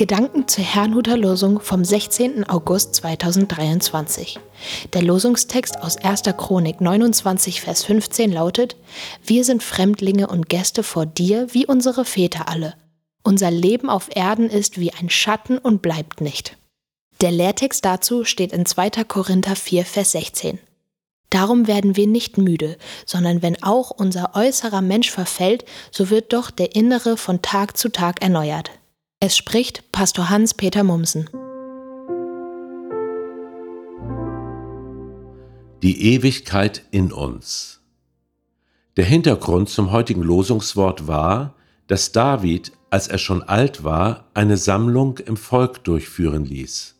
Gedanken zur Herrnhuter Losung vom 16. August 2023. Der Losungstext aus 1. Chronik 29, Vers 15 lautet: Wir sind Fremdlinge und Gäste vor dir, wie unsere Väter alle. Unser Leben auf Erden ist wie ein Schatten und bleibt nicht. Der Lehrtext dazu steht in 2. Korinther 4, Vers 16. Darum werden wir nicht müde, sondern wenn auch unser äußerer Mensch verfällt, so wird doch der innere von Tag zu Tag erneuert. Es spricht Pastor Hans-Peter Mumsen. Die Ewigkeit in uns. Der Hintergrund zum heutigen Losungswort war, dass David, als er schon alt war, eine Sammlung im Volk durchführen ließ.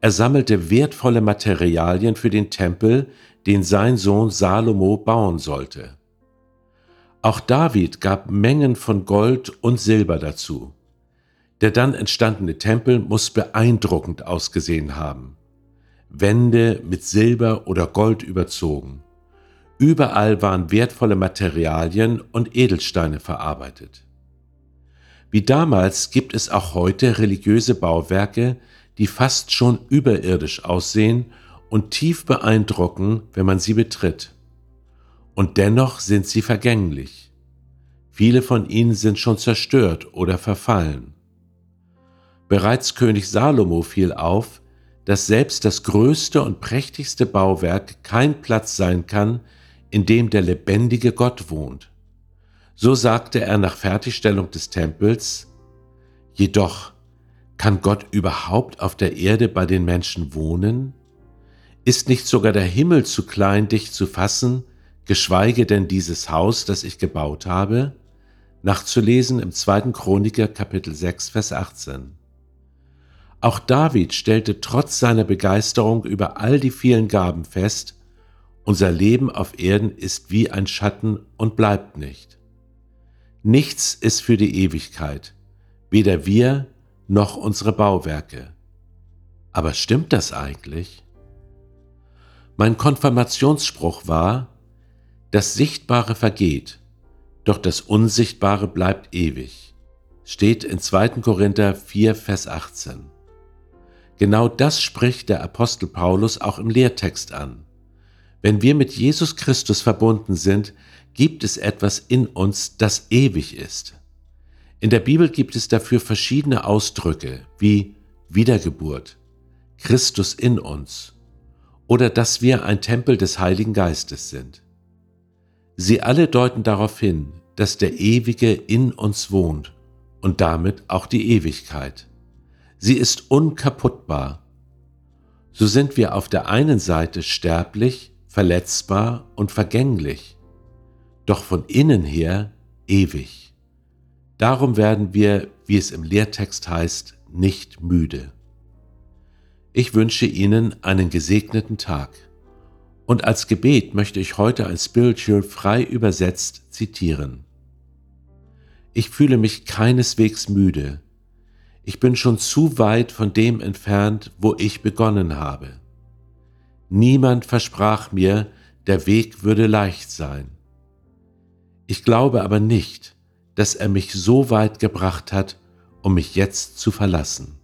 Er sammelte wertvolle Materialien für den Tempel, den sein Sohn Salomo bauen sollte. Auch David gab Mengen von Gold und Silber dazu. Der dann entstandene Tempel muss beeindruckend ausgesehen haben. Wände mit Silber oder Gold überzogen. Überall waren wertvolle Materialien und Edelsteine verarbeitet. Wie damals gibt es auch heute religiöse Bauwerke, die fast schon überirdisch aussehen und tief beeindrucken, wenn man sie betritt. Und dennoch sind sie vergänglich. Viele von ihnen sind schon zerstört oder verfallen. Bereits König Salomo fiel auf, dass selbst das größte und prächtigste Bauwerk kein Platz sein kann, in dem der lebendige Gott wohnt. So sagte er nach Fertigstellung des Tempels, Jedoch, kann Gott überhaupt auf der Erde bei den Menschen wohnen? Ist nicht sogar der Himmel zu klein, dich zu fassen, geschweige denn dieses Haus, das ich gebaut habe? Nachzulesen im 2. Chroniker Kapitel 6, Vers 18. Auch David stellte trotz seiner Begeisterung über all die vielen Gaben fest, unser Leben auf Erden ist wie ein Schatten und bleibt nicht. Nichts ist für die Ewigkeit, weder wir noch unsere Bauwerke. Aber stimmt das eigentlich? Mein Konfirmationsspruch war, das Sichtbare vergeht, doch das Unsichtbare bleibt ewig. Steht in 2. Korinther 4, Vers 18. Genau das spricht der Apostel Paulus auch im Lehrtext an. Wenn wir mit Jesus Christus verbunden sind, gibt es etwas in uns, das ewig ist. In der Bibel gibt es dafür verschiedene Ausdrücke wie Wiedergeburt, Christus in uns oder dass wir ein Tempel des Heiligen Geistes sind. Sie alle deuten darauf hin, dass der Ewige in uns wohnt und damit auch die Ewigkeit. Sie ist unkaputtbar. So sind wir auf der einen Seite sterblich, verletzbar und vergänglich, doch von innen her ewig. Darum werden wir, wie es im Lehrtext heißt, nicht müde. Ich wünsche Ihnen einen gesegneten Tag. Und als Gebet möchte ich heute ein Spiritual frei übersetzt zitieren. Ich fühle mich keineswegs müde, ich bin schon zu weit von dem entfernt, wo ich begonnen habe. Niemand versprach mir, der Weg würde leicht sein. Ich glaube aber nicht, dass er mich so weit gebracht hat, um mich jetzt zu verlassen.